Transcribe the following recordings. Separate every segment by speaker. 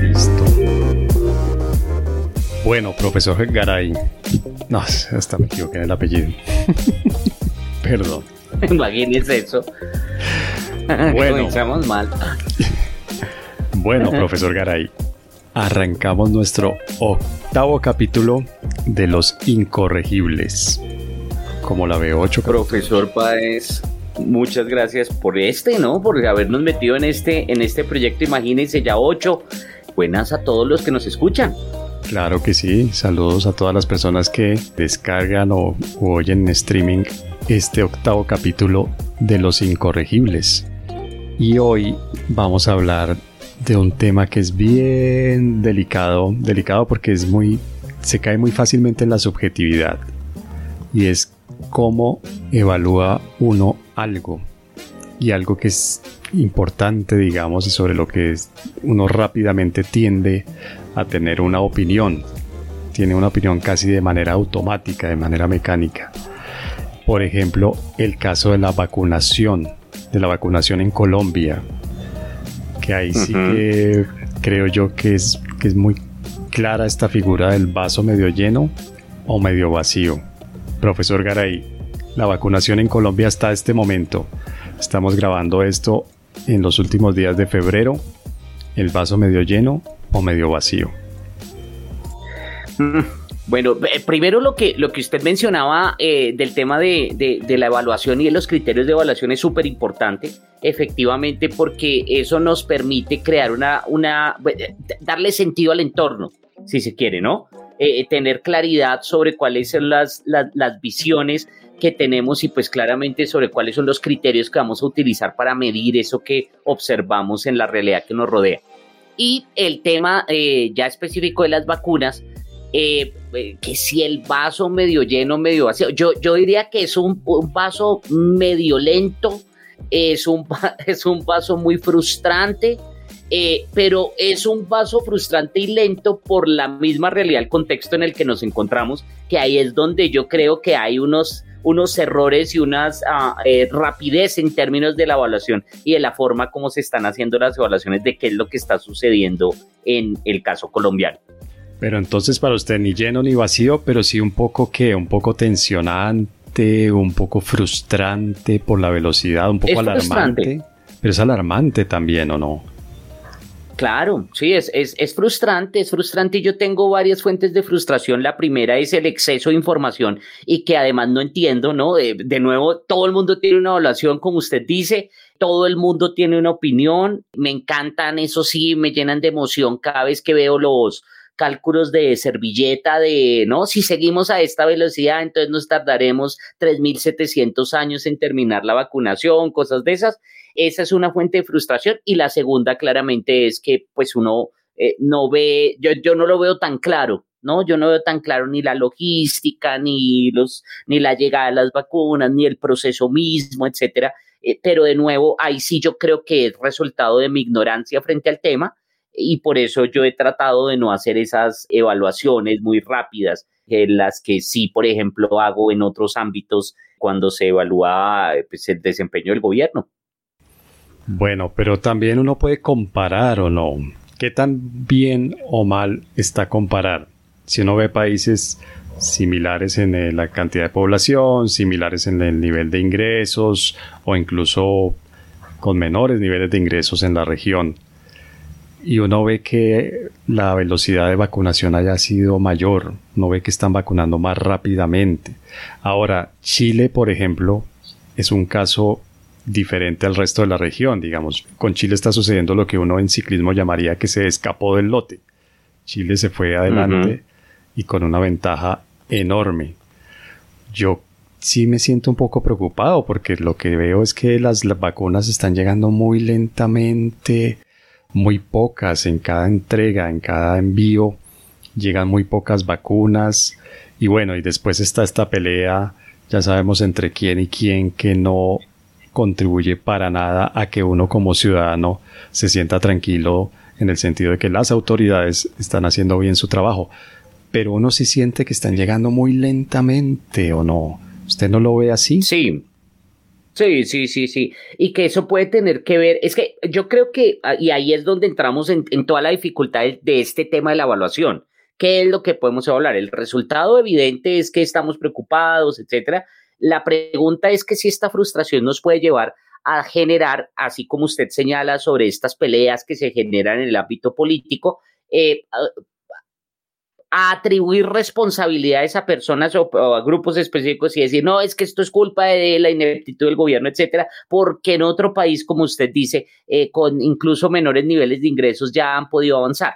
Speaker 1: Listo. Bueno, profesor Garay. No, hasta me equivoqué en el apellido. Perdón.
Speaker 2: Imagínese eso. Bueno. Comenzamos mal.
Speaker 1: Bueno, profesor Garay, arrancamos nuestro octavo capítulo de Los Incorregibles. Como la veo, ocho.
Speaker 2: Profesor Páez, muchas gracias por este, ¿no? Por habernos metido en este, en este proyecto. Imagínense ya ocho. Buenas a todos los que nos escuchan.
Speaker 1: Claro que sí. Saludos a todas las personas que descargan o, oyen en streaming este octavo capítulo de Los Incorregibles. Y hoy vamos a hablar de un tema que es bien delicado, delicado porque es muy se cae muy fácilmente en la subjetividad y es cómo evalúa uno algo y algo que es importante, digamos, y sobre lo que uno rápidamente tiende a tener una opinión. Tiene una opinión casi de manera automática, de manera mecánica. Por ejemplo, el caso de la vacunación, de la vacunación en Colombia, que ahí sí que creo yo que es, que es muy clara esta figura del vaso medio lleno o medio vacío. Profesor Garay, la vacunación en Colombia hasta este momento. Estamos grabando esto en los últimos días de febrero. ¿El vaso medio lleno o medio vacío?
Speaker 2: Mm, bueno, eh, primero lo que, lo que usted mencionaba eh, del tema de, la evaluación y de los criterios de evaluación es súper importante, efectivamente, porque eso nos permite crear una, una, eh, darle sentido al entorno, si se quiere, ¿no? tener claridad sobre cuáles son las, las visiones que tenemos y pues claramente sobre cuáles son los criterios que vamos a utilizar para medir eso que observamos en la realidad que nos rodea. Y el tema ya específico de las vacunas, eh, eh, que si el vaso medio lleno, medio vacío. Yo, yo diría que es un, vaso medio lento, es un, es un vaso muy frustrante, eh, pero es un vaso frustrante y lento por la misma realidad, el contexto en el que nos encontramos, que ahí es donde yo creo que hay unos, unos errores y unas ah, rapidez en términos de la evaluación y de la forma como se están haciendo las evaluaciones de qué es lo que está sucediendo en el caso colombiano.
Speaker 1: Pero entonces para usted ni lleno ni vacío, pero sí un poco que, un poco tensionante, un poco frustrante por la velocidad, un poco alarmante. Pero es alarmante también, ¿o no?
Speaker 2: Claro, sí, es, es, es, frustrante, es frustrante y yo tengo varias fuentes de frustración. La primera es el exceso de información y que además no entiendo, ¿no? De, de, nuevo, todo el mundo tiene una evaluación, como usted dice, todo el mundo tiene una opinión. Me encantan, eso sí, me llenan de emoción cada vez que veo los, cálculos de servilleta de, no, si seguimos a esta velocidad, entonces nos tardaremos 3.700 años en terminar la vacunación, cosas de esas. Esa es una fuente de frustración. Y la segunda claramente es que pues uno eh, no ve, yo, yo no lo veo tan claro, ¿no? Yo no veo tan claro ni la logística, ni los, ni la llegada de las vacunas, ni el proceso mismo, etcétera. Eh, pero de nuevo, ahí sí yo creo que es resultado de mi ignorancia frente al tema y por eso yo he tratado de no hacer esas evaluaciones muy rápidas, las que sí, por ejemplo, hago en otros ámbitos cuando se evalúa pues, el desempeño del gobierno.
Speaker 1: Bueno, pero también uno puede comparar o no. ¿Qué tan bien o mal está comparar? Si uno ve países similares en eh, la cantidad de población, similares en el nivel de ingresos o incluso con menores niveles de ingresos en la región, y uno ve que la velocidad de vacunación haya sido mayor, no ve que están vacunando más rápidamente. Ahora, Chile, por ejemplo, es un caso diferente al resto de la región, digamos. Con Chile está sucediendo lo que uno en ciclismo llamaría que se escapó del lote. Chile se fue adelante y con una ventaja enorme. Yo sí me siento un poco preocupado porque lo que veo es que las vacunas están llegando muy lentamente muy pocas en cada entrega, en cada envío, llegan muy pocas vacunas y bueno, y después está esta pelea, ya sabemos entre quién y quién que no contribuye para nada a que uno como ciudadano se sienta tranquilo en el sentido de que las autoridades están haciendo bien su trabajo, pero uno sí siente que están llegando muy lentamente o no. ¿Usted no lo ve así?
Speaker 2: Sí, Sí, sí, sí, sí. Y que eso puede tener que ver, es que yo creo que, ah, y ahí es donde entramos en, toda la dificultad de, este tema de la evaluación. ¿Qué es lo que podemos hablar? El resultado evidente es que estamos preocupados, etcétera. La pregunta es que si esta frustración nos puede llevar a generar, así como usted señala sobre estas peleas que se generan en el ámbito político, eh, a atribuir responsabilidades a personas o, a grupos específicos y decir, no, es que esto es culpa de la ineptitud del gobierno, etcétera, porque en otro país, como usted dice, eh, con incluso menores niveles de ingresos ya han podido avanzar.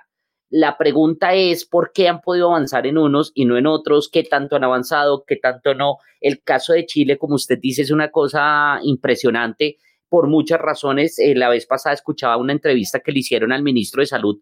Speaker 2: La pregunta es por qué han podido avanzar en unos y no en otros, qué tanto han avanzado, qué tanto no. El caso de Chile, como usted dice, es una cosa impresionante por muchas razones. Eh, la vez pasada escuchaba una entrevista que le hicieron al ministro de Salud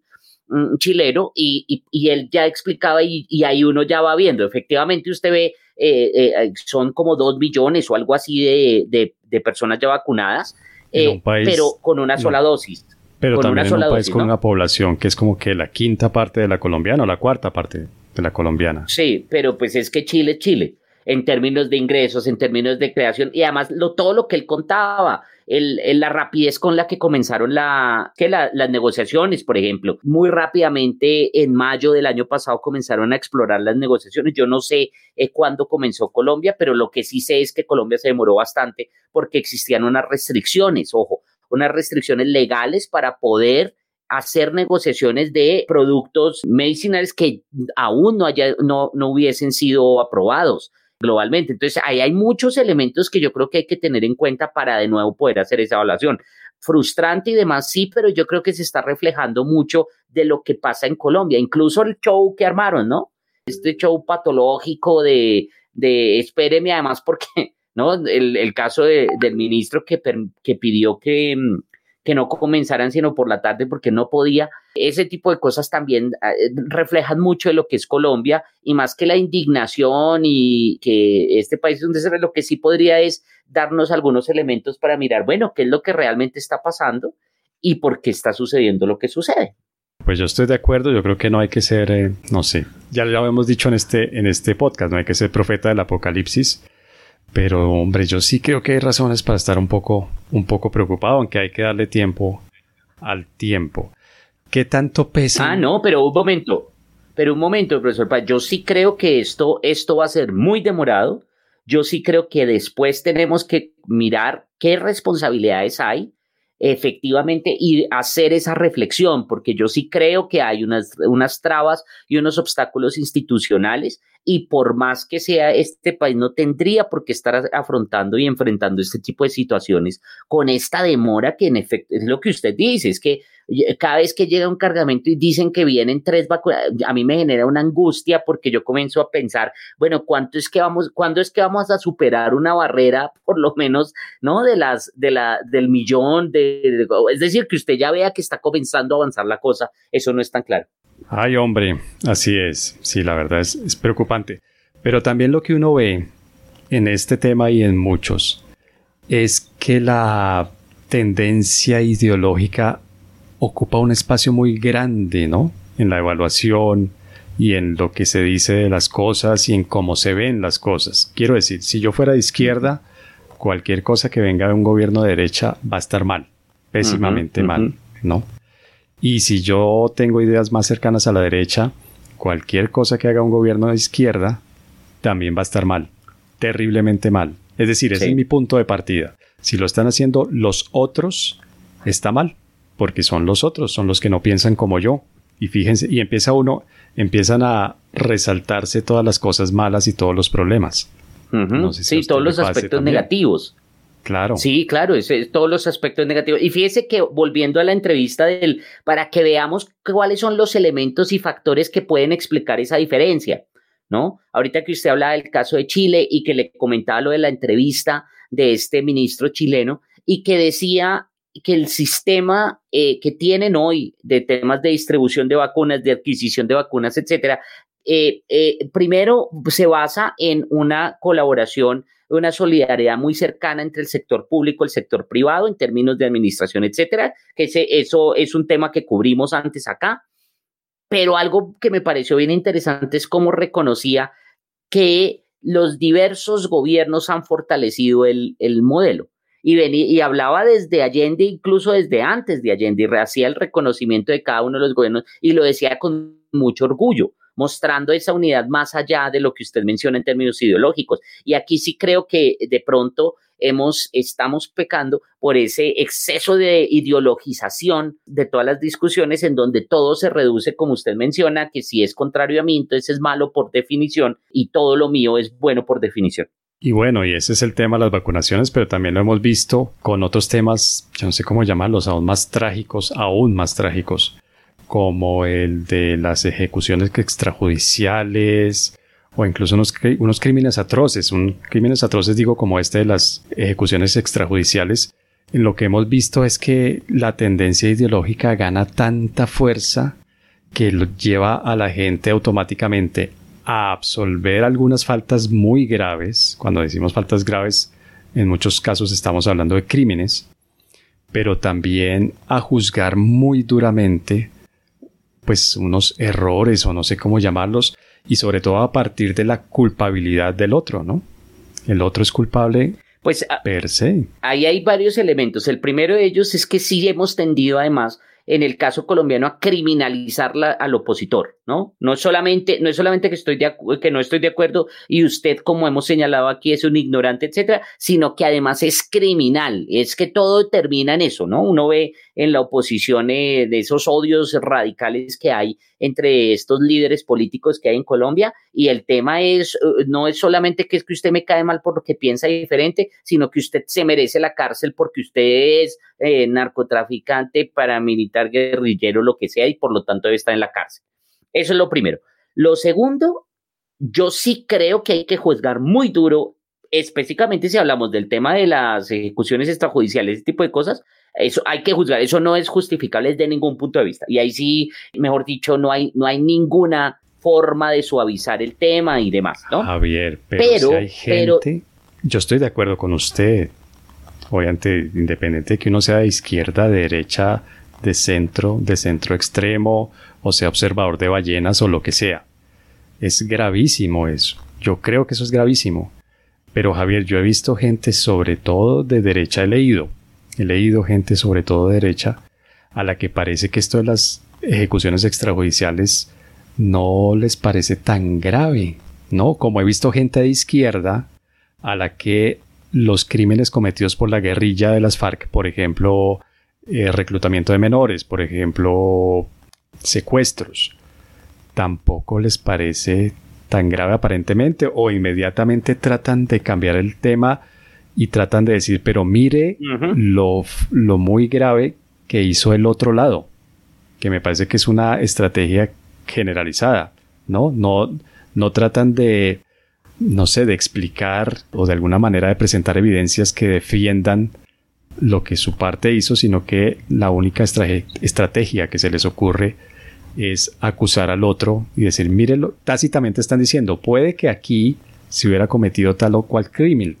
Speaker 2: chileno y, él ya explicaba y, ahí uno ya va viendo, efectivamente usted ve, eh, eh, son como dos millones o algo así de, personas ya vacunadas, eh, pero con una sola dosis.
Speaker 1: Pero también en un país con una población que es como que la quinta parte de la colombiana o la cuarta parte de la colombiana.
Speaker 2: Sí, pero pues es que Chile es Chile en términos de ingresos, en términos de creación y además lo, todo lo que él contaba, el, la rapidez con la que comenzaron la, que las negociaciones, por ejemplo. Muy rápidamente, en mayo del año pasado, comenzaron a explorar las negociaciones. Yo no sé eh, cuándo comenzó Colombia, pero lo que sí sé es que Colombia se demoró bastante porque existían unas restricciones, ojo, unas restricciones legales para poder hacer negociaciones de productos medicinales que aún no, haya, no, no hubiesen sido aprobados globalmente. Entonces, ahí hay muchos elementos que yo creo que hay que tener en cuenta para de nuevo poder hacer esa evaluación. Frustrante y demás, sí, pero yo creo que se está reflejando mucho de lo que pasa en Colombia, incluso el show que armaron, ¿no? Este show patológico de, de espéreme, además, porque, ¿no? El, caso del ministro que, que pidió que, mm, que no comenzaran sino por la tarde porque no podía. Ese tipo de cosas también eh, reflejan mucho de lo que es Colombia y más que la indignación y que este país es se ve, lo que sí podría es darnos algunos elementos para mirar, bueno, qué es lo que realmente está pasando y por qué está sucediendo lo que sucede.
Speaker 1: Pues yo estoy de acuerdo, yo creo que no hay que ser, eh, no sé, ya lo hemos dicho en este, en este podcast, no hay que ser profeta del apocalipsis, pero hombre, yo sí creo que hay razones para estar un poco, un poco preocupado, aunque hay que darle tiempo al tiempo. ¿Qué tanto pesa?
Speaker 2: Ah, no, pero un momento. Pero un momento, profesor. Yo sí creo que esto, esto va a ser muy demorado. Yo sí creo que después tenemos que mirar qué responsabilidades hay efectivamente y hacer esa reflexión, porque yo sí creo que hay unas, unas trabas y unos obstáculos institucionales y por más que sea este país no tendría por qué estar afrontando y enfrentando este tipo de situaciones con esta demora que en efecto es lo que usted dice, es que cada vez que llega un cargamento y dicen que vienen tres vacunas, a mí me genera una angustia porque yo comienzo a pensar, bueno, ¿cuánto es que vamos, cuándo es que vamos a superar una barrera, por lo menos, ¿no? De las, de la, del millón, de, es decir, que usted ya vea que está comenzando a avanzar la cosa, eso no es tan claro.
Speaker 1: Ay, hombre, así es, sí, la verdad es, es preocupante. Pero también lo que uno ve en este tema y en muchos es que la tendencia ideológica ocupa un espacio muy grande, ¿no? En la evaluación y en lo que se dice de las cosas y en cómo se ven las cosas. Quiero decir, si yo fuera de izquierda, cualquier cosa que venga de un gobierno de derecha va a estar mal, pésimamente mal, ¿no? Y si yo tengo ideas más cercanas a la derecha, cualquier cosa que haga un gobierno de izquierda también va a estar mal, terriblemente mal. Es decir, ese es mi punto de partida. Si lo están haciendo los otros, está mal porque son los otros, son los que no piensan como yo. Y fíjense, y empieza uno, empiezan a resaltarse todas las cosas malas y todos los problemas.
Speaker 2: sí, todos los aspectos negativos.
Speaker 1: Claro.
Speaker 2: Sí, claro, es, todos los aspectos negativos. Y fíjese que volviendo a la entrevista del, para que veamos cuáles son los elementos y factores que pueden explicar esa diferencia, ¿no? Ahorita que usted habla del caso de Chile y que le comentaba lo de la entrevista de este ministro chileno y que decía que el sistema eh, que tienen hoy de temas de distribución de vacunas, de adquisición de vacunas, etcétera, eh, eh, primero se basa en una colaboración, una solidaridad muy cercana entre el sector público el sector privado en términos de administración, etcétera, que eso es un tema que cubrimos antes acá. Pero algo que me pareció bien interesante es cómo reconocía que los diversos gobiernos han fortalecido el, el modelo y hablaba desde Allende, incluso desde antes de Allende, y hacía el reconocimiento de cada uno de los gobiernos y lo decía con mucho orgullo mostrando esa unidad más allá de lo que usted menciona en términos ideológicos. Y aquí sí creo que de pronto hemos, estamos pecando por ese exceso de ideologización de todas las discusiones en donde todo se reduce, como usted menciona, que si es contrario a mí, entonces es malo por definición y todo lo mío es bueno por definición.
Speaker 1: Y bueno, y ese es el tema de las vacunaciones, pero también lo hemos visto con otros temas, yo no sé cómo llamarlos, aún más trágicos, aún más trágicos, como el de las ejecuciones extrajudiciales, o incluso unos, unos crímenes atroces, un, crímenes atroces digo como este de las ejecuciones extrajudiciales, lo que hemos visto es que la tendencia ideológica gana tanta fuerza que lo lleva a la gente automáticamente a absolver algunas faltas muy graves. Cuando decimos faltas graves, en muchos casos estamos hablando de crímenes, pero también a juzgar muy duramente pues unos errores o no sé cómo llamarlos y sobre todo a partir de la culpabilidad del otro, ¿no? El otro es culpable pues, ah, per se.
Speaker 2: Ahí hay varios elementos. El primero de ellos es que sí hemos tendido además en el caso colombiano a criminalizar al opositor, ¿no? No solamente, no es solamente que, estoy de, que no estoy de acuerdo y usted, como hemos señalado aquí, es un ignorante, etcétera, sino que además es criminal. Es que todo termina en eso, ¿no? Uno ve en la oposición eh, de esos odios radicales que hay entre estos líderes políticos que hay en Colombia y el tema es eh, no es solamente que es que usted me cae mal por lo que piensa diferente, sino que usted se merece la cárcel porque usted es eh, narcotraficante, paramilitar, guerrillero, lo que sea y por lo tanto debe estar en la cárcel. Eso es lo primero. Lo segundo, yo sí creo que hay que juzgar muy duro específicamente si hablamos del tema de las ejecuciones extrajudiciales, ese tipo de cosas, eso hay que juzgar, eso no es justificable desde ningún punto de vista. Y ahí sí, mejor dicho, no hay, no hay ninguna forma de suavizar el tema y demás, ¿no?
Speaker 1: Javier, pero, si hay gente, yo estoy de acuerdo con usted. Obviamente, independiente de que uno sea de izquierda, de derecha, de centro, de centro extremo, o sea observador de ballenas o lo que sea. Es gravísimo eso. Yo creo que eso es gravísimo. Pero Javier, yo he visto gente sobre todo de derecha, he leído, he leído gente sobre todo de derecha, a la que parece que esto de las ejecuciones extrajudiciales no les parece tan grave, ¿no? Como he visto gente de izquierda a la que los crímenes cometidos por la guerrilla de las FARC, por ejemplo, eh, reclutamiento de menores, por ejemplo, secuestros, tampoco les parece tan grave aparentemente o inmediatamente tratan de cambiar el tema y tratan de decir, pero mire lo, lo muy grave que hizo el otro lado, que me parece que es una estrategia generalizada, ¿no? No, no tratan de, no sé, de explicar o de alguna manera de presentar evidencias que defiendan lo que su parte hizo, sino que la única estrategia que se les ocurre es acusar al otro y decir, mírelo, tácitamente están diciendo, puede que aquí se hubiera cometido tal o cual crimen,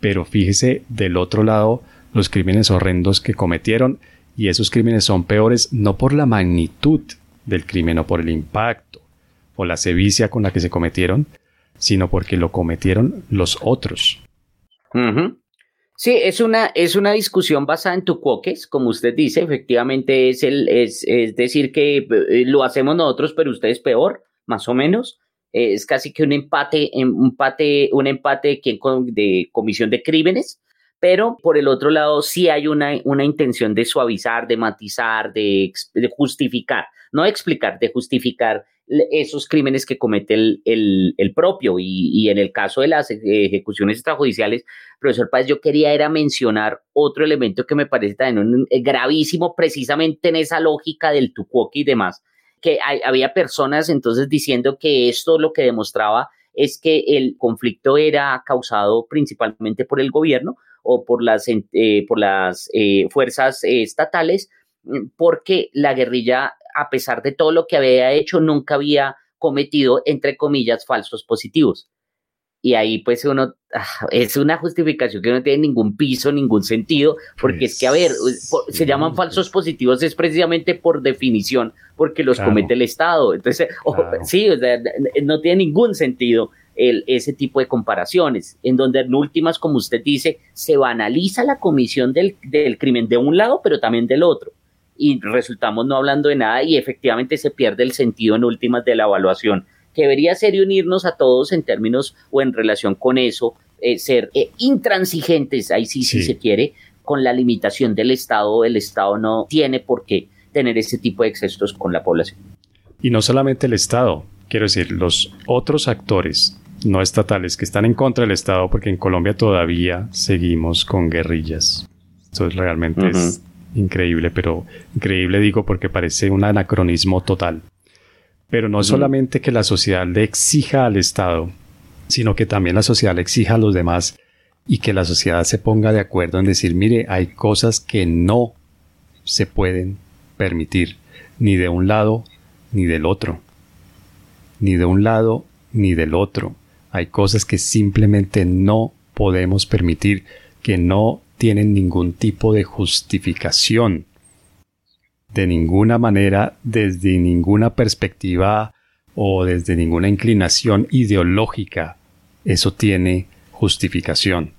Speaker 1: pero fíjese del otro lado los crímenes horrendos que cometieron y esos crímenes son peores no por la magnitud del crimen o por el impacto o la sevicia con la que se cometieron, sino porque lo cometieron los otros.
Speaker 2: Sí, es una, es una discusión basada en tucuoques, como usted dice, efectivamente es, el, es, es decir que eh, lo hacemos nosotros, pero ustedes peor, más o menos. es casi que un empate, un empate, un empate de comisión de crímenes, pero por el otro lado sí hay una, una intención de suavizar, de matizar, de, de justificar, no explicar, de justificar esos crímenes que comete el, el, propio. Y, en el caso de las ejecuciones extrajudiciales, profesor Páez, yo quería era mencionar otro elemento que me parece también eh, gravísimo, precisamente en esa lógica del tucuoque y demás, que había personas entonces diciendo que esto lo que demostraba es que el conflicto era causado principalmente por el gobierno o por las, eh, por las eh, fuerzas estatales, porque la guerrilla a pesar de todo lo que había hecho, nunca había cometido, entre comillas, falsos positivos. Y ahí pues uno, ah, es una justificación que no tiene ningún piso, ningún sentido, porque es que, a ver, se llaman falsos positivos es precisamente por definición, porque los comete el Estado. Entonces, sí, no tiene ningún sentido el, ese tipo de comparaciones, en donde en últimas, como usted dice, se banaliza la comisión del, del crimen de un lado, pero también del otro y resultamos no hablando de nada y efectivamente se pierde el sentido en últimas de la evaluación, que debería ser unirnos a todos en términos o en relación con eso, eh, ser eh, intransigentes, ahí sí, sí, se quiere, con la limitación del Estado. El Estado no tiene por qué tener ese tipo de excesos con la población.
Speaker 1: Y no solamente el Estado, quiero decir, los otros actores no estatales que están en contra del Estado, porque en Colombia todavía seguimos con guerrillas. Esto realmente es increíble, pero increíble digo porque parece un anacronismo total. Pero no solamente que la sociedad le exija al Estado, sino que también la sociedad le exija a los demás y que la sociedad se ponga de acuerdo en decir, mire, hay cosas que no se pueden permitir, ni de un lado ni del otro. Ni de un lado ni del otro. Hay cosas que simplemente no podemos permitir, que no tienen ningún tipo de justificación. De ninguna manera, desde ninguna perspectiva o desde ninguna inclinación ideológica, eso tiene justificación.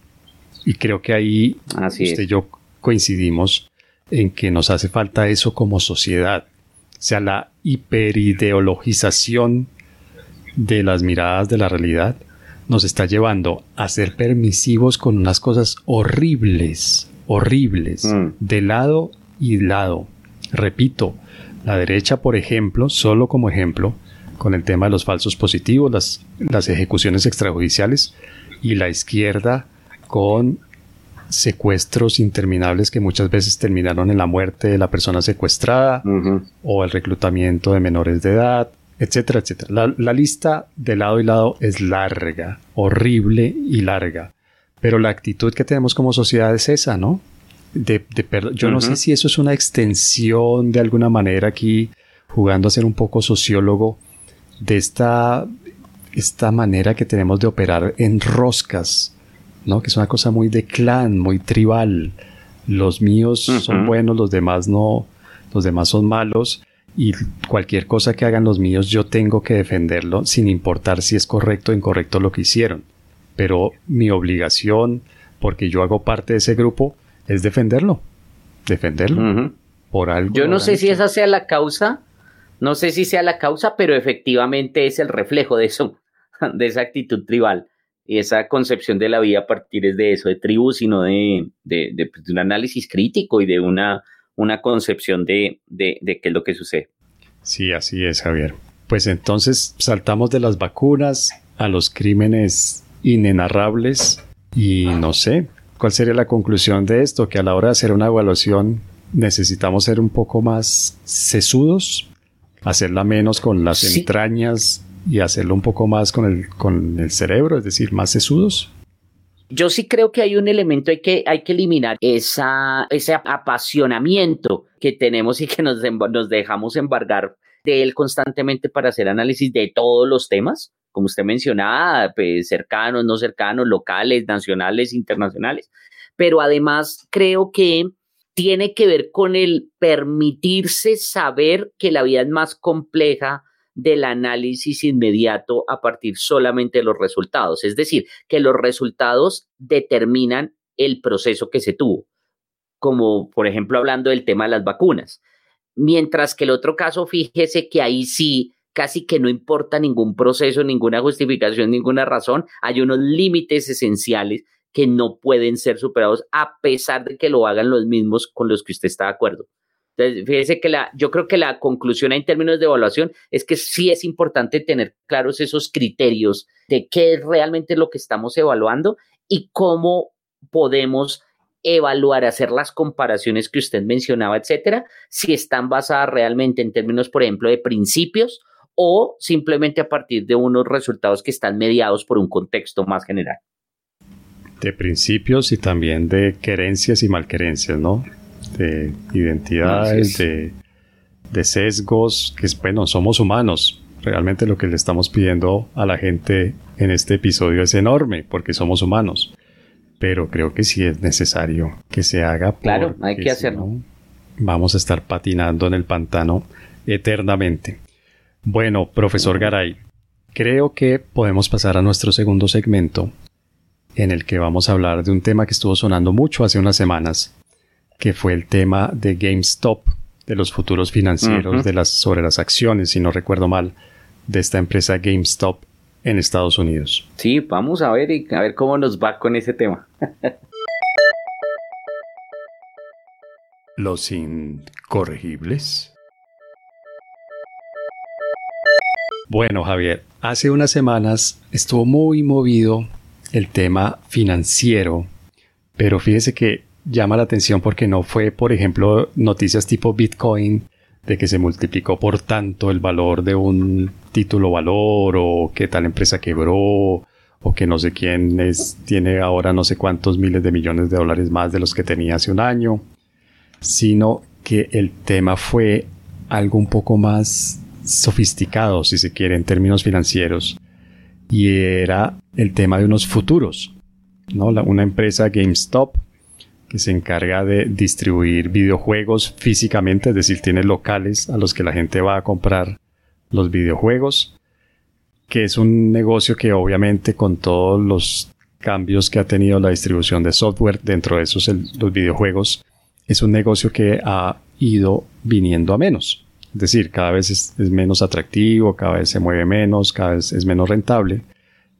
Speaker 1: Y creo que ahí usted y yo coincidimos en que nos hace falta eso como sociedad. O sea, la hiperideologización de las miradas de la realidad nos está llevando a ser permisivos con unas cosas horribles, horribles, mm. de lado y lado. Repito, la derecha, por ejemplo, solo como ejemplo, con el tema de los falsos positivos, las, las ejecuciones extrajudiciales, y la izquierda con secuestros interminables que muchas veces terminaron en la muerte de la persona secuestrada o el reclutamiento de menores de edad etcétera, etcétera. La, lista de lado y lado es larga, horrible y larga. Pero la actitud que tenemos como sociedad es esa, ¿no? De, yo no sé si eso es una extensión de alguna manera aquí, jugando a ser un poco sociólogo, de esta, esta manera que tenemos de operar en roscas, ¿no? Que es una cosa muy de clan, muy tribal. Los míos son buenos, los demás no, los demás son malos y cualquier cosa que hagan los míos yo tengo que defenderlo sin importar si es correcto o incorrecto lo que hicieron. Pero mi obligación, porque yo hago parte de ese grupo, es defenderlo. Defenderlo. Por algo.
Speaker 2: Yo no sé si esa sea la causa, no sé si sea la causa, pero efectivamente es el reflejo de eso, de esa actitud tribal y esa concepción de la vida a partir de eso, de tribu, sino de, de, de pues, un análisis crítico y de una una concepción de, de, qué es lo que sucede.
Speaker 1: Sí, así es, Javier. Pues entonces saltamos de las vacunas a los crímenes inenarrables y no sé, ¿cuál sería la conclusión de esto? Que a la hora de hacer una evaluación necesitamos ser un poco más sesudos, hacerla menos con las entrañas y hacerlo un poco más con el, con el cerebro, es decir, más sesudos.
Speaker 2: Yo sí creo que hay un elemento hay que, hay que eliminar ese apasionamiento que tenemos y que nos, nos dejamos embargar de él constantemente para hacer análisis de todos los temas, como usted mencionaba, pues, cercanos, no cercanos, locales, nacionales, internacionales. Pero además creo que tiene que ver con el permitirse saber que la vida es más compleja del análisis inmediato a partir solamente de los resultados. Es decir, que los resultados determinan el proceso que se tuvo, como por ejemplo hablando del tema de las vacunas. Mientras que el otro caso, fíjese que ahí sí casi que no importa ningún proceso, ninguna justificación, ninguna razón, hay unos límites esenciales que no pueden ser superados a pesar de que lo hagan los mismos con los que usted está de acuerdo. Entonces, fíjese que la, yo creo que la conclusión en términos de evaluación es que sí es importante tener claros esos criterios de qué es realmente lo que estamos evaluando y cómo podemos evaluar, hacer las comparaciones que usted mencionaba, etcétera, si están basadas realmente en términos, por ejemplo, de principios o simplemente a partir de unos resultados que están mediados por un contexto más general.
Speaker 1: De principios y también de querencias y malquerencias, ¿no? De identidades, de, de, sesgos, que bueno, somos humanos. Realmente lo que le estamos pidiendo a la gente en este episodio es enorme, porque somos humanos. Pero creo que sí es necesario que se haga.
Speaker 2: Claro, hay que hacerlo.
Speaker 1: vamos a estar patinando en el pantano eternamente. Bueno, profesor Garay, creo que podemos pasar a nuestro segundo segmento, en el que vamos a hablar de un tema que estuvo sonando mucho hace unas semanas, que fue el tema de GameStop, de los futuros financieros de las, sobre las acciones, si no recuerdo mal, de esta empresa GameStop en Estados Unidos.
Speaker 2: Sí, vamos a ver, a ver cómo nos va con ese tema.
Speaker 1: los incorregibles. Bueno, Javier, hace unas semanas estuvo muy movido el tema financiero, pero fíjese que llama la atención porque no fue, por ejemplo, noticias tipo Bitcoin de que se multiplicó por tanto el valor de un título valor o que tal empresa quebró o que no sé quién es, tiene ahora no sé cuántos miles de millones de dólares más de los que tenía hace un año, sino que el tema fue algo un poco más sofisticado, si se quiere, en términos financieros, y era el tema de unos futuros. ¿no? una empresa GameStop que se encarga de distribuir videojuegos físicamente, es decir, tiene locales a los que la gente va a comprar los videojuegos, que es un negocio que obviamente con todos los cambios que ha tenido la distribución de software dentro de esos los videojuegos, es un negocio que ha ido viniendo a menos. Es decir, cada vez es, menos atractivo, cada vez se mueve menos, cada vez es menos rentable.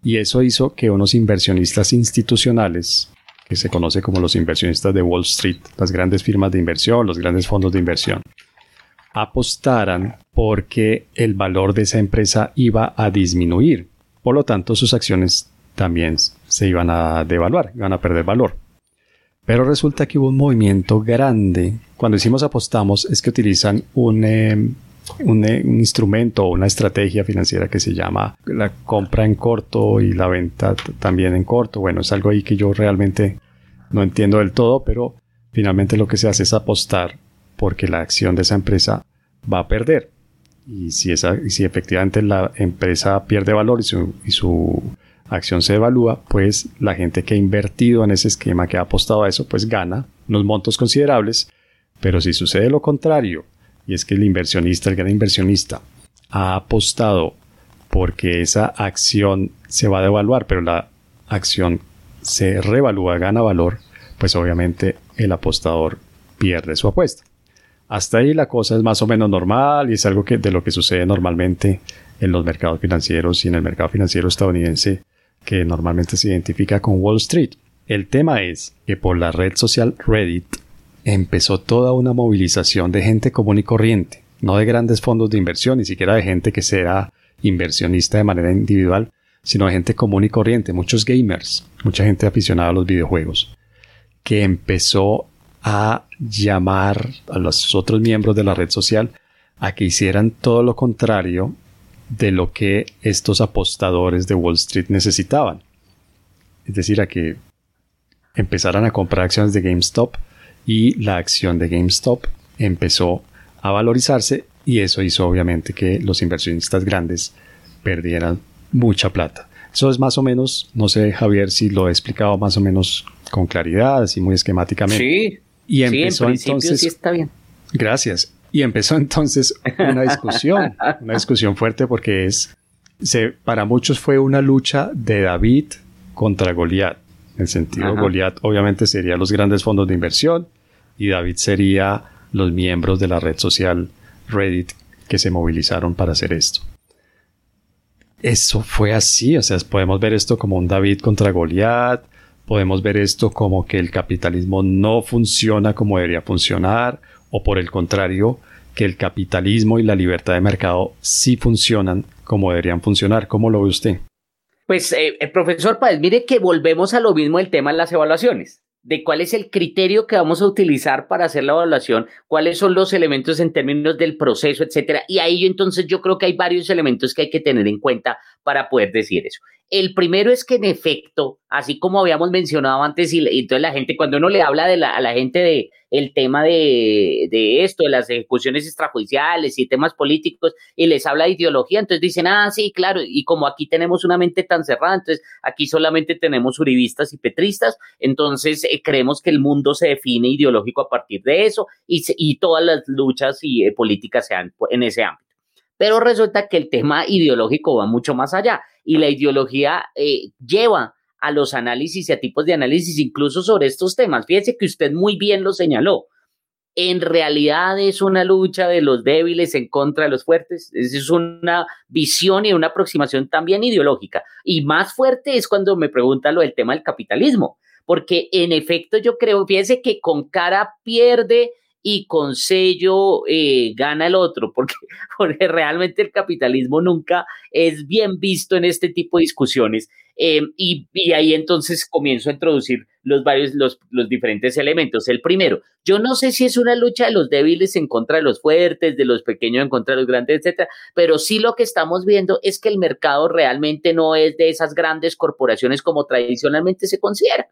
Speaker 1: Y eso hizo que unos inversionistas institucionales, que se conoce como los inversionistas de Wall Street, las grandes firmas de inversión, los grandes fondos de inversión, apostaran porque el valor de esa empresa iba a disminuir. Por lo tanto, sus acciones también se iban a devaluar, iban a perder valor. Pero resulta que hubo un movimiento grande. Cuando decimos apostamos es que utilizan un, eh, un, eh, un, instrumento o una estrategia financiera que se llama la compra en corto y la venta también en corto. Bueno, es algo ahí que yo realmente no entiendo del todo, pero finalmente lo que se hace es apostar porque la acción de esa empresa va a perder. Y si, esa, si efectivamente la empresa pierde valor y su, y su acción se evalúa, pues la gente que ha invertido en ese esquema, que ha apostado a eso, pues gana unos montos considerables. Pero si sucede lo contrario, y es que el inversionista, el gran inversionista, ha apostado porque esa acción se va a devaluar, pero la acción se revalúa, gana valor, pues obviamente el apostador pierde su apuesta. Hasta ahí la cosa es más o menos normal y es algo que de lo que sucede normalmente en los mercados financieros y en el mercado financiero estadounidense que normalmente se identifica con Wall Street. El tema es que por la red social Reddit empezó toda una movilización de gente común y corriente, no de grandes fondos de inversión, ni siquiera de gente que sea inversionista de manera individual, sino de gente común y corriente, muchos gamers, mucha gente aficionada a los videojuegos, que empezó a llamar a los otros miembros de la red social a que hicieran todo lo contrario de lo que estos apostadores de Wall Street necesitaban. Es decir, a que empezaran a comprar acciones de GameStop y la acción de GameStop empezó a valorizarse y eso hizo obviamente que los inversionistas grandes perdieran mucha plata. Eso es más o menos, no sé Javier si lo he explicado más o menos con claridad, así muy esquemáticamente.
Speaker 2: Sí, y empezó en entonces, sí está bien.
Speaker 1: Gracias. Y empezó entonces una discusión, una discusión fuerte porque es, se, para muchos fue una lucha de David contra Goliat. En el sentido, Goliat obviamente sería los grandes fondos de inversión y David sería los miembros de la red social Reddit que se movilizaron para hacer esto. Eso fue así, o sea, podemos ver esto como un David contra Goliat, podemos ver esto como que el capitalismo no funciona como debería funcionar, o por el contrario, que el capitalismo y la libertad de mercado sí funcionan como deberían funcionar. ¿Cómo lo ve usted?
Speaker 2: Pues, eh, el profesor Páez, mire que volvemos a lo mismo el tema de las evaluaciones de cuál es el criterio que vamos a utilizar para hacer la evaluación, cuáles son los elementos en términos del proceso, etcétera. Y ahí entonces yo creo que hay varios elementos que hay que tener en cuenta para poder decir eso. El primero es que en efecto, así como habíamos mencionado antes, y, entonces la gente, cuando uno le habla de la, a la gente de el tema de, de, esto, de las ejecuciones extrajudiciales y temas políticos, y les habla de ideología, entonces dicen, ah, sí, claro, y como aquí tenemos una mente tan cerrada, entonces aquí solamente tenemos uribistas y petristas, entonces eh, creemos que el mundo se define ideológico a partir de eso, y, y todas las luchas y eh, políticas sean en ese ámbito. Pero resulta que el tema ideológico va mucho más allá y la ideología eh, lleva a los análisis y a tipos de análisis incluso sobre estos temas. Fíjese que usted muy bien lo señaló. En realidad es una lucha de los débiles en contra de los fuertes. Es una visión y una aproximación también ideológica. Y más fuerte es cuando me pregunta lo del tema del capitalismo. Porque en efecto yo creo, fíjese que con cara pierde y con sello eh, gana el otro, porque, porque realmente el capitalismo nunca es bien visto en este tipo de discusiones. Em, y, ahí entonces comienzo a introducir los varios, los, los diferentes elementos. El primero, yo no sé si es una lucha de los débiles en contra de los fuertes, de los pequeños en contra de los grandes, etcétera, pero sí lo que estamos viendo es que el mercado realmente no es de esas grandes corporaciones como tradicionalmente se considera.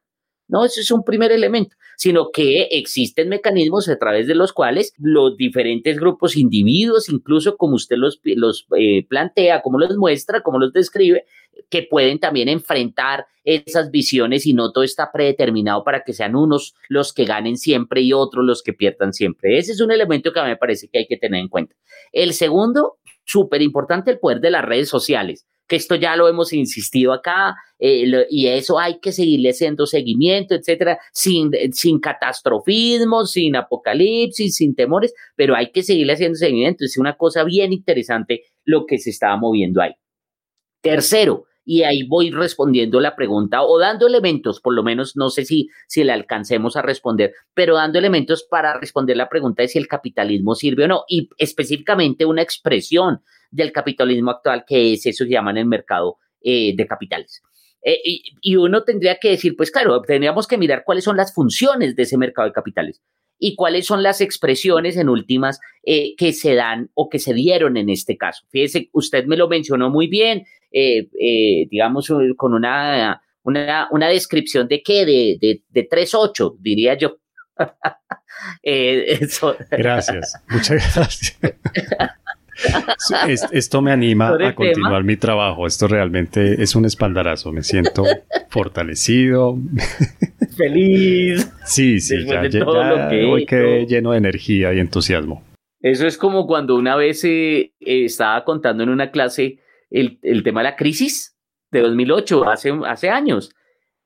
Speaker 2: No, ese es un primer elemento, sino que existen mecanismos a través de los cuales los diferentes grupos, individuos, incluso como usted los, los eh, plantea, como los muestra, como los describe, que pueden también enfrentar esas visiones y no todo está predeterminado para que sean unos los que ganen siempre y otros los que pierdan siempre. Ese es un elemento que a mí me parece que hay que tener en cuenta. El segundo, súper importante, el poder de las redes sociales que esto ya lo hemos insistido acá, eh, y eso hay que seguirle haciendo seguimiento, etcétera, sin, sin catastrofismo, sin apocalipsis, sin temores, pero hay que seguirle haciendo seguimiento. Es una cosa bien interesante lo que se estaba moviendo ahí. Tercero, y ahí voy respondiendo la pregunta o dando elementos, por lo menos no sé si, si le alcancemos a responder, pero dando elementos para responder la pregunta de si el capitalismo sirve o no, y específicamente una expresión del capitalismo actual, que es eso que llaman el mercado eh, de capitales. Eh, y, uno tendría que decir, pues claro, tendríamos que mirar cuáles son las funciones de ese mercado de capitales y cuáles son las expresiones en últimas eh, que se dan o que se dieron en este caso. Fíjese, usted me lo mencionó muy bien, digamos, con una, una, una, descripción de qué, de, de, de 3.8, diría yo.
Speaker 1: Gracias, muchas gracias. Esto me anima a continuar mi trabajo. Esto realmente es un espaldarazo. Me siento fortalecido.
Speaker 2: Feliz.
Speaker 1: Sí, sí, ya, hoy quedé lleno de energía y entusiasmo.
Speaker 2: Eso es como cuando una vez eh, estaba contando en una clase el, tema de la crisis de 2008, hace, hace años,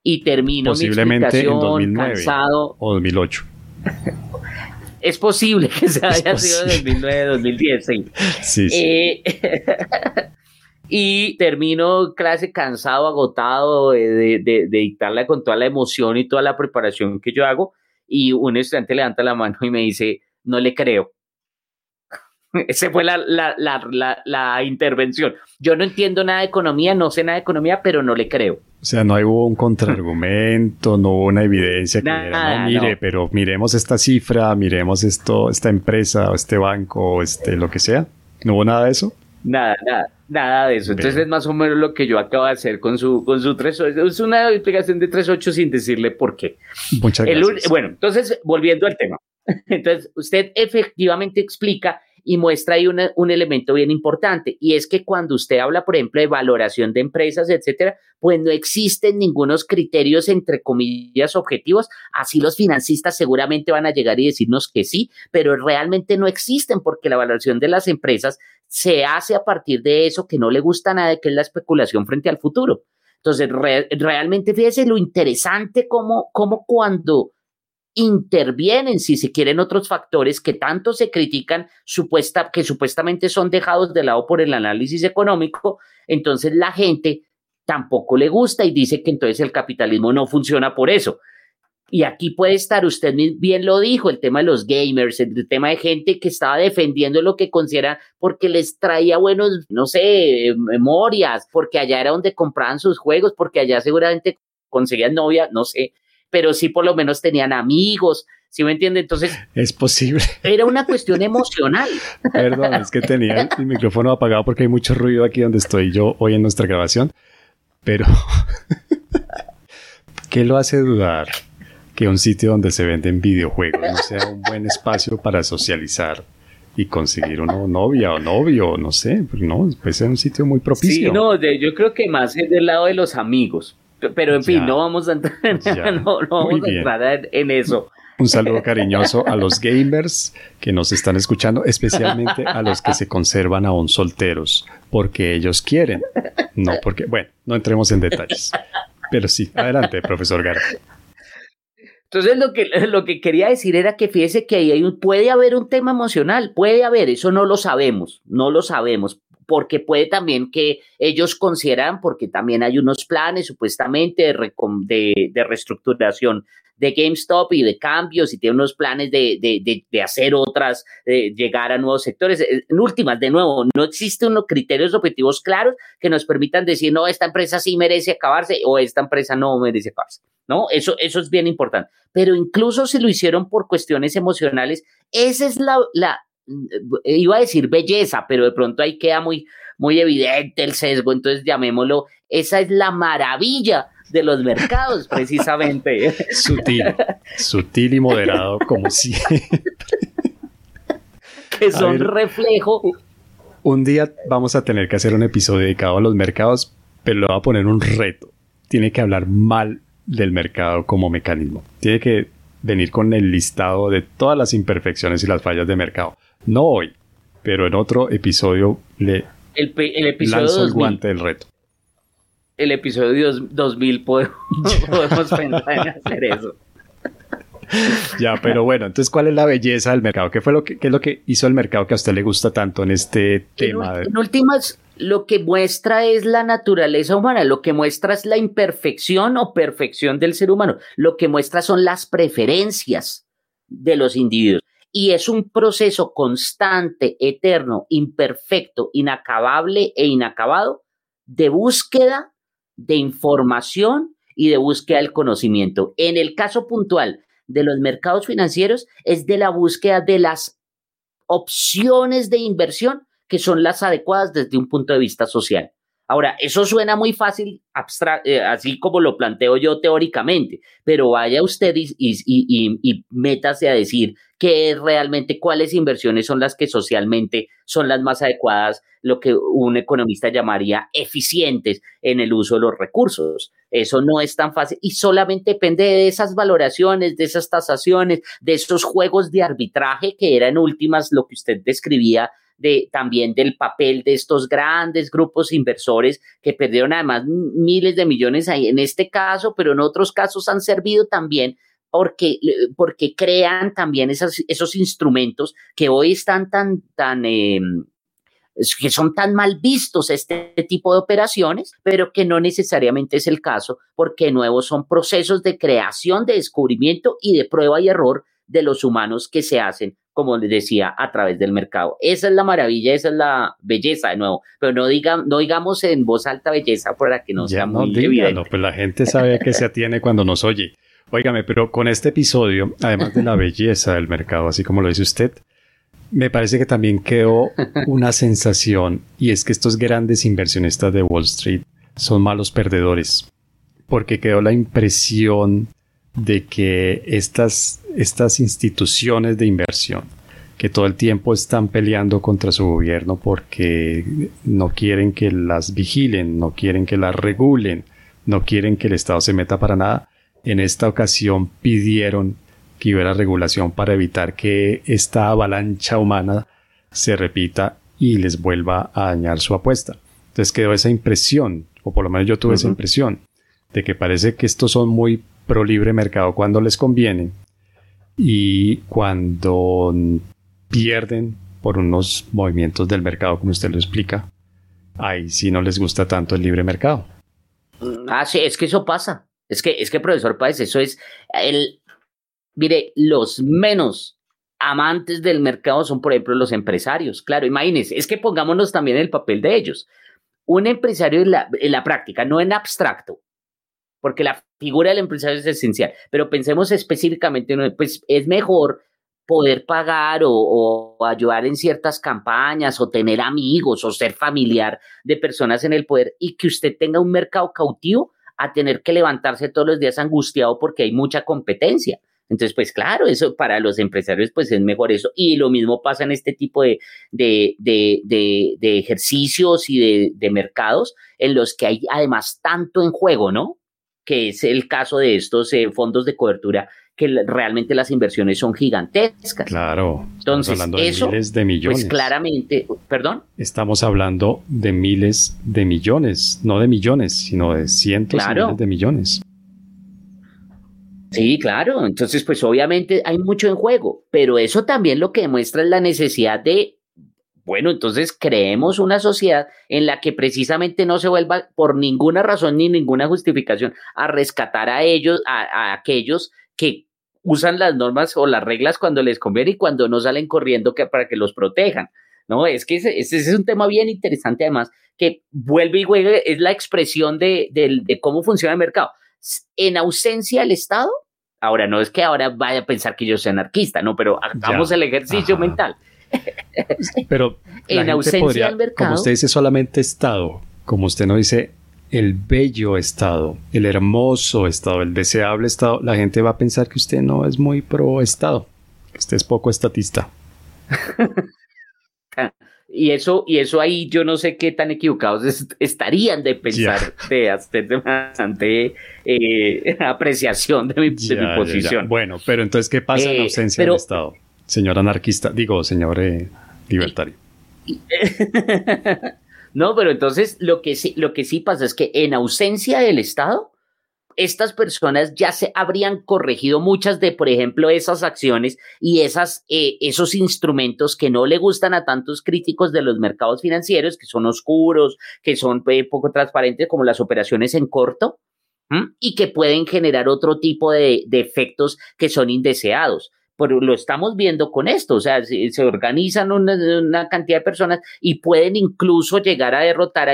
Speaker 2: y termino
Speaker 1: Posiblemente mi explicación en 2009 cansado. O 2008.
Speaker 2: Es posible que se haya sido en 2009, 2010, sí. sí, eh, y termino clase cansado, agotado de, de, dictarla con toda la emoción y toda la preparación que yo hago. Y un estudiante levanta la mano y me dice, no le creo. Esa fue la, la, la, la, intervención. Yo no entiendo nada de economía, no sé nada de economía, pero no le creo.
Speaker 1: O sea, no hubo un contraargumento, no hubo una evidencia que no, mire, pero miremos esta cifra, miremos esto, esta empresa, o este banco, o este, lo que sea. ¿No hubo nada de eso?
Speaker 2: Nada, nada, nada de eso. Entonces es más o menos lo que yo acabo de hacer con su, con su 3.8. Es una explicación de 3.8 sin decirle por qué.
Speaker 1: Muchas gracias.
Speaker 2: bueno, entonces, volviendo al tema. Entonces, usted efectivamente explica y muestra ahí un elemento bien importante y es que cuando usted habla, por ejemplo, de valoración de empresas, etcétera, pues no existen ningunos criterios entre comillas objetivos. Así los financistas seguramente van a llegar y decirnos que sí, pero realmente no existen porque la valoración de las empresas se hace a partir de eso que no le gusta nada, que es la especulación frente al futuro. Entonces, realmente fíjese lo interesante como, como cuando intervienen, si se quieren, otros factores que tanto se critican, supuesta, que supuestamente son dejados de lado por el análisis económico, entonces la gente tampoco le gusta y dice que entonces el capitalismo no funciona por eso. Y aquí puede estar, usted bien lo dijo, el tema de los gamers, el tema de gente que estaba defendiendo lo que considera porque les traía buenos, no sé, memorias, porque allá era donde compraban sus juegos, porque allá seguramente conseguían novia, no sé pero sí por lo menos tenían amigos, ¿sí me entiende? Entonces...
Speaker 1: Es posible.
Speaker 2: Era una cuestión emocional.
Speaker 1: Perdón, es que tenía el micrófono apagado porque hay mucho ruido aquí donde estoy yo hoy en nuestra grabación, pero... ¿Qué lo hace dudar que un sitio donde se venden videojuegos no sea un buen espacio para socializar? y conseguir una novia o novio, no sé, no, puede ser un sitio muy propicio.
Speaker 2: Sí, no, yo creo que más es del lado de los amigos, pero en fin, no vamos a entrar, no, vamos a entrar en, eso.
Speaker 1: Un saludo cariñoso a los gamers que nos están escuchando, especialmente a los que se conservan aún solteros, porque ellos quieren, no porque, bueno, no entremos en detalles. Pero sí, adelante, profesor Gara.
Speaker 2: Entonces lo que, lo que quería decir era que fíjese que ahí puede haber un tema emocional, puede haber, eso no lo sabemos, no lo sabemos, porque puede también que ellos consideran, porque también hay unos planes supuestamente de, de, reestructuración de GameStop y de cambios y tiene unos planes de, de, de hacer otras, de llegar a nuevos sectores. Eh, en últimas, de nuevo, no existen unos criterios objetivos claros que nos permitan decir, no, esta empresa sí merece acabarse o esta empresa no merece acabarse. ¿no? Eso, eso es bien importante. Pero incluso si lo hicieron por cuestiones emocionales, esa es la, la eh, iba a decir belleza, pero de pronto ahí queda muy, muy evidente el sesgo, entonces llamémoslo, esa es la maravilla de los mercados, precisamente.
Speaker 1: Sutil, sutil y moderado, como siempre.
Speaker 2: Que son reflejo.
Speaker 1: Un día vamos a tener que hacer un episodio dedicado a los mercados, pero le voy a poner un reto. Tiene que hablar mal del mercado como mecanismo. Tiene que venir con el listado de todas las imperfecciones y las fallas de mercado. No hoy, pero en otro episodio le
Speaker 2: el, episodio
Speaker 1: lanzo el guante del reto.
Speaker 2: El episodio 2000 podemos, podemos pensar en hacer eso.
Speaker 1: Ya, pero bueno, entonces, ¿cuál es la belleza del mercado? ¿Qué fue lo que, qué es lo que hizo el mercado que a usted le gusta tanto en este tema?
Speaker 2: En, en últimas, lo que muestra es la naturaleza humana, lo que muestra es la imperfección o perfección del ser humano, lo que muestra son las preferencias de los individuos. Y es un proceso constante, eterno, imperfecto, inacabable e inacabado de búsqueda de información y de búsqueda del conocimiento. En el caso puntual de los mercados financieros es de la búsqueda de las opciones de inversión que son las adecuadas desde un punto de vista social. Ahora, eso suena muy fácil, eh, así como lo planteo yo teóricamente, pero vaya usted y, métase a decir qué realmente, cuáles inversiones son las que socialmente son las más adecuadas, lo que un economista llamaría eficientes en el uso de los recursos. Eso no es tan fácil y solamente depende de esas valoraciones, de esas tasaciones, de esos juegos de arbitraje que eran últimas lo que usted describía de, también del papel de estos grandes grupos inversores que perdieron además miles de millones ahí en este caso, pero en otros casos han servido también porque, porque crean también esos instrumentos que hoy están tan, tan, em, que son tan mal vistos este tipo de operaciones, pero que no necesariamente es el caso, porque de nuevo son procesos de creación, de descubrimiento y de prueba y error de los humanos que se hacen como les decía, a través del mercado. Esa es la maravilla, esa es la belleza de nuevo, pero no, diga, no digamos en voz alta belleza para que no sea muy no, evidente.
Speaker 1: pues la gente sabe a qué se atiene cuando nos oye. Óigame, pero con este episodio, además de la belleza del mercado, así como lo dice usted, me parece que también quedó una sensación y es que estos grandes inversionistas de Wall Street son malos perdedores, porque quedó la impresión de que estas, estas instituciones de inversión que todo el tiempo están peleando contra su gobierno porque no quieren que las vigilen, no quieren que las regulen, no quieren que el Estado se meta para nada, en esta ocasión pidieron que hubiera regulación para evitar que esta avalancha humana se repita y les vuelva a dañar su apuesta. Entonces quedó esa impresión, o por lo menos yo tuve esa impresión, de que parece que estos son muy pro libre mercado cuando les conviene y cuando pierden por unos movimientos del mercado, como usted lo explica, ahí sí no les gusta tanto el libre mercado.
Speaker 2: Ah, sí, es que eso pasa. Es que, es que, profesor Páez, eso es el. Mire, los menos amantes del mercado son, por ejemplo, los empresarios. Claro, imagínense, es que pongámonos también el papel de ellos. Un empresario en la, en la práctica, no en abstracto, porque la figura del empresario es esencial, pero pensemos específicamente, pues es mejor poder pagar o, ayudar en ciertas campañas o tener amigos o ser familiar de personas en el poder y que usted tenga un mercado cautivo a tener que levantarse todos los días angustiado porque hay mucha competencia. Entonces, pues claro, eso para los empresarios pues es mejor eso. Y lo mismo pasa en este tipo de, de, de, de ejercicios y de, mercados en los que hay además tanto en juego, ¿no? Que es el caso de estos eh, fondos de cobertura que realmente las inversiones son gigantescas.
Speaker 1: Claro. Entonces, hablando de miles de millones.
Speaker 2: Pues claramente, perdón.
Speaker 1: Estamos hablando de miles de millones, no de millones, sino de cientos de miles de millones.
Speaker 2: Sí, claro. Entonces, pues obviamente hay mucho en juego, pero eso también lo que demuestra es la necesidad de, bueno, entonces creemos una sociedad en la que precisamente no se vuelva por ninguna razón ni ninguna justificación a rescatar a ellos, a, aquellos que usan las normas o las reglas cuando les conviene y cuando no salen corriendo que, para que los protejan. No, es que ese, es un tema bien interesante además, que vuelve y juega, es la expresión de, de cómo funciona el mercado en ausencia del Estado, ahora no es que ahora vaya a pensar que yo soy anarquista, no, pero hagamos el ejercicio mental.
Speaker 1: Pero en ausencia del mercado. Como usted dice solamente Estado, como usted no dice el bello Estado, el hermoso Estado, el deseable Estado, la gente va a pensar que usted no es muy pro Estado, que usted es poco estatista.
Speaker 2: Y eso, y eso ahí yo no sé qué tan equivocados estarían de pensar de, bastante eh, apreciación de mi, posición.
Speaker 1: bueno, pero entonces, ¿qué pasa en eh, ausencia del Estado? Señor anarquista, digo, señor eh, libertario.
Speaker 2: no, pero entonces lo que, sí, lo que sí pasa es que en ausencia del Estado, estas personas ya se habrían corregido muchas de, por ejemplo, esas acciones y esas, eh, esos instrumentos que no le gustan a tantos críticos de los mercados financieros, que son oscuros, que son eh, poco transparentes, como las operaciones en corto, y que pueden generar otro tipo de, efectos que son indeseados pero lo estamos viendo con esto, o sea, se, organizan una, cantidad de personas y pueden incluso llegar a derrotar a,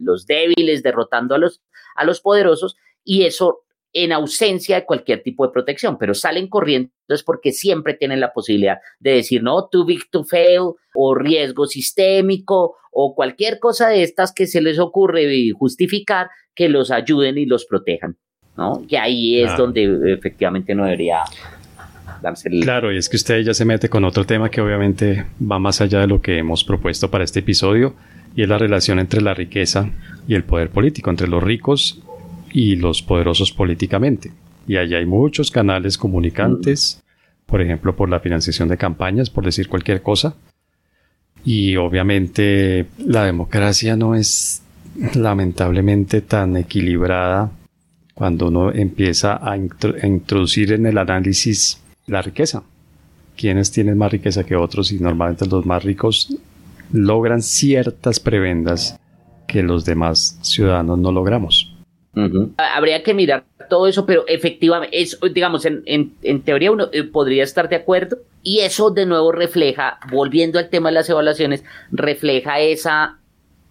Speaker 2: los débiles, derrotando a los, a los poderosos, y eso en ausencia de cualquier tipo de protección, pero salen corriendo es porque siempre tienen la posibilidad de decir, no, too big to fail, o riesgo sistémico, o cualquier cosa de estas que se les ocurre justificar que los ayuden y los protejan, ¿no? Y ahí es donde efectivamente no debería darse el...
Speaker 1: Claro, y es que usted ya se mete con otro tema que obviamente va más allá de lo que hemos propuesto para este episodio, y es la relación entre la riqueza y el poder político, entre los ricos y los poderosos políticamente. Y allá hay muchos canales comunicantes, por ejemplo, por la financiación de campañas, por decir cualquier cosa. Y obviamente la democracia no es lamentablemente tan equilibrada cuando uno empieza a, introducir en el análisis la riqueza. ¿Quiénes tienen más riqueza que otros? Y normalmente los más ricos logran ciertas prebendas que los demás ciudadanos no logramos.
Speaker 2: Habría que mirar todo eso, pero efectivamente, es, digamos, en, en, teoría uno eh, podría estar de acuerdo y eso de nuevo refleja, volviendo al tema de las evaluaciones, refleja esa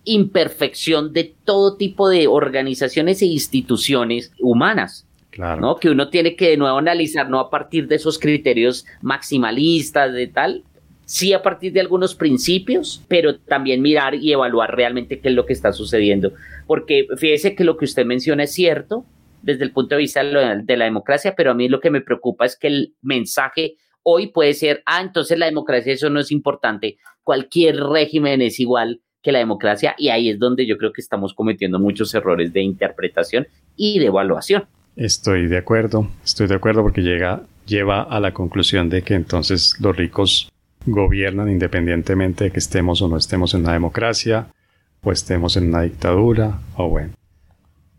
Speaker 2: imperfección de todo tipo de organizaciones e instituciones humanas. Claro. ¿no? Que uno tiene que de nuevo analizar, no a partir de esos criterios maximalistas de tal, sí a partir de algunos principios, pero también mirar y evaluar realmente qué es lo que está sucediendo. Porque fíjese que lo que usted menciona es cierto desde el punto de vista de la democracia, pero a mí lo que me preocupa es que el mensaje hoy puede ser, ah, entonces la democracia eso no es importante, cualquier régimen es igual que la democracia y ahí es donde yo creo que estamos cometiendo muchos errores de interpretación y de evaluación.
Speaker 1: Estoy de acuerdo, estoy de acuerdo porque llega, lleva a la conclusión de que entonces los ricos gobiernan independientemente de que estemos o no estemos en una democracia, o estemos en una dictadura, o bueno.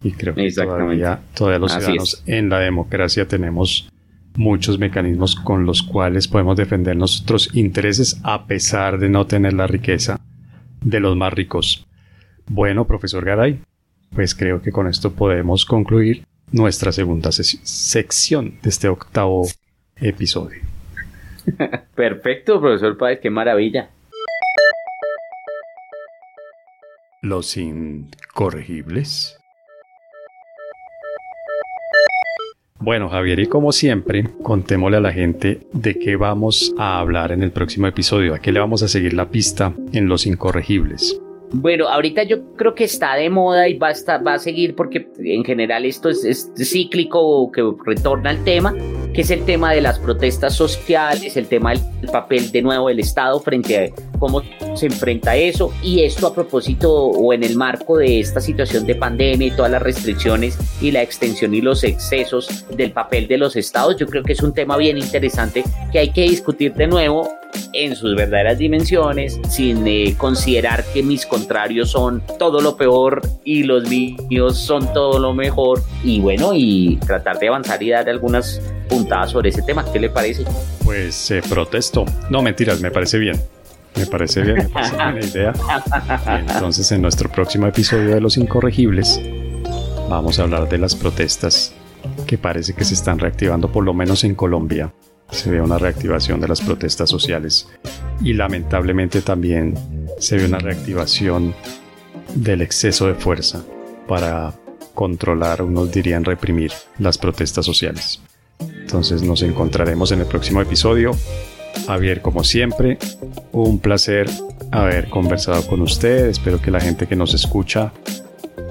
Speaker 1: Y creo que todavía, todavía los ciudadanos en la democracia tenemos muchos mecanismos con los cuales podemos defender nuestros intereses a pesar de no tener la riqueza de los más ricos. Bueno, profesor Garay, pues creo que con esto podemos concluir nuestra segunda sección de este octavo episodio.
Speaker 2: Perfecto, profesor Páez, qué maravilla.
Speaker 1: Los incorregibles. Bueno, Javier, y como siempre, contémosle a la gente de qué vamos a hablar en el próximo episodio, a qué le vamos a seguir la pista en Los Incorregibles.
Speaker 2: Bueno, ahorita yo creo que está de moda y va a, estar, va a seguir porque en general esto es, cíclico que retorna al tema, que es el tema de las protestas sociales, el tema del papel de nuevo del Estado frente cómo se enfrenta a eso y esto a propósito o en el marco de esta situación de pandemia y todas las restricciones y la extensión y los excesos del papel de los estados, yo creo que es un tema bien interesante que hay que discutir de nuevo en sus verdaderas dimensiones, sin eh, considerar que mis contrarios son todo lo peor y los míos son todo lo mejor. Y bueno, y tratar de avanzar y dar algunas puntadas sobre ese tema. ¿Qué le parece?
Speaker 1: Pues eh, protesto. No, mentiras, me parece bien. Me parece bien, me parece buena idea. entonces, en nuestro próximo episodio de Los Incorregibles, vamos a hablar de las protestas que parece que se están reactivando, por lo menos en Colombia. Se ve una reactivación de las protestas sociales y lamentablemente también se ve una reactivación del exceso de fuerza para controlar, unos dirían reprimir, las protestas sociales. Entonces nos encontraremos en el próximo episodio. Javier, como siempre, un placer haber conversado con usted. Espero que la gente que nos escucha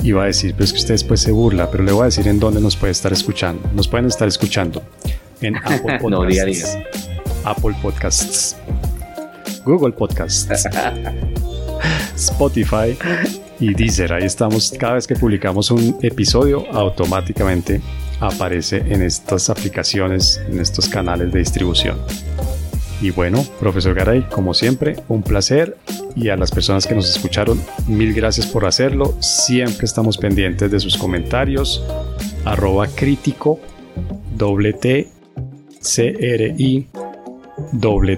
Speaker 1: iba a decir, pues que usted después se burla, pero le voy a decir en dónde nos puede estar escuchando. Nos pueden estar escuchando en Apple Podcasts, Apple Podcasts, Google Podcasts, Spotify y Deezer. Ahí estamos. Cada vez que publicamos un episodio, automáticamente aparece en estas aplicaciones, en estos canales de distribución. Y bueno, profesor Garay, como siempre, un placer. Y a las personas que nos escucharon, mil gracias por hacerlo. Siempre estamos pendientes de sus comentarios. Arroba crítico, doble T, doble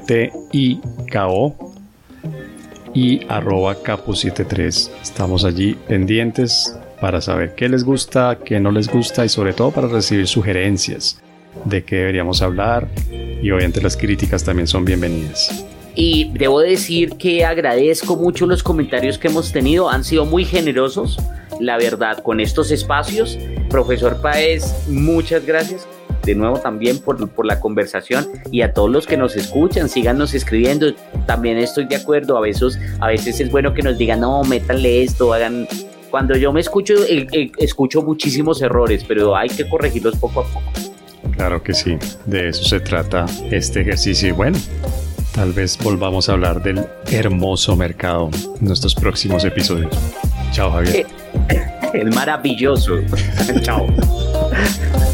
Speaker 1: y arroba capo73. Estamos allí pendientes para saber qué les gusta, qué no les gusta y sobre todo para recibir sugerencias de qué deberíamos hablar y obviamente las críticas también son bienvenidas.
Speaker 2: Y debo decir que agradezco mucho los comentarios que hemos tenido, han sido muy generosos, la verdad, con estos espacios. Profesor Paez, muchas gracias de nuevo también por, por, la conversación y a todos los que nos escuchan, síganos escribiendo. También estoy de acuerdo, a veces, a veces es bueno que nos digan, no, métanle esto, hagan cuando yo me escucho, escucho muchísimos errores, pero hay que corregirlos poco a poco.
Speaker 1: Claro que sí, de eso se trata este ejercicio. Y bueno, tal vez volvamos a hablar del hermoso mercado en nuestros próximos episodios. Chao, Javier.
Speaker 2: El maravilloso. Chao.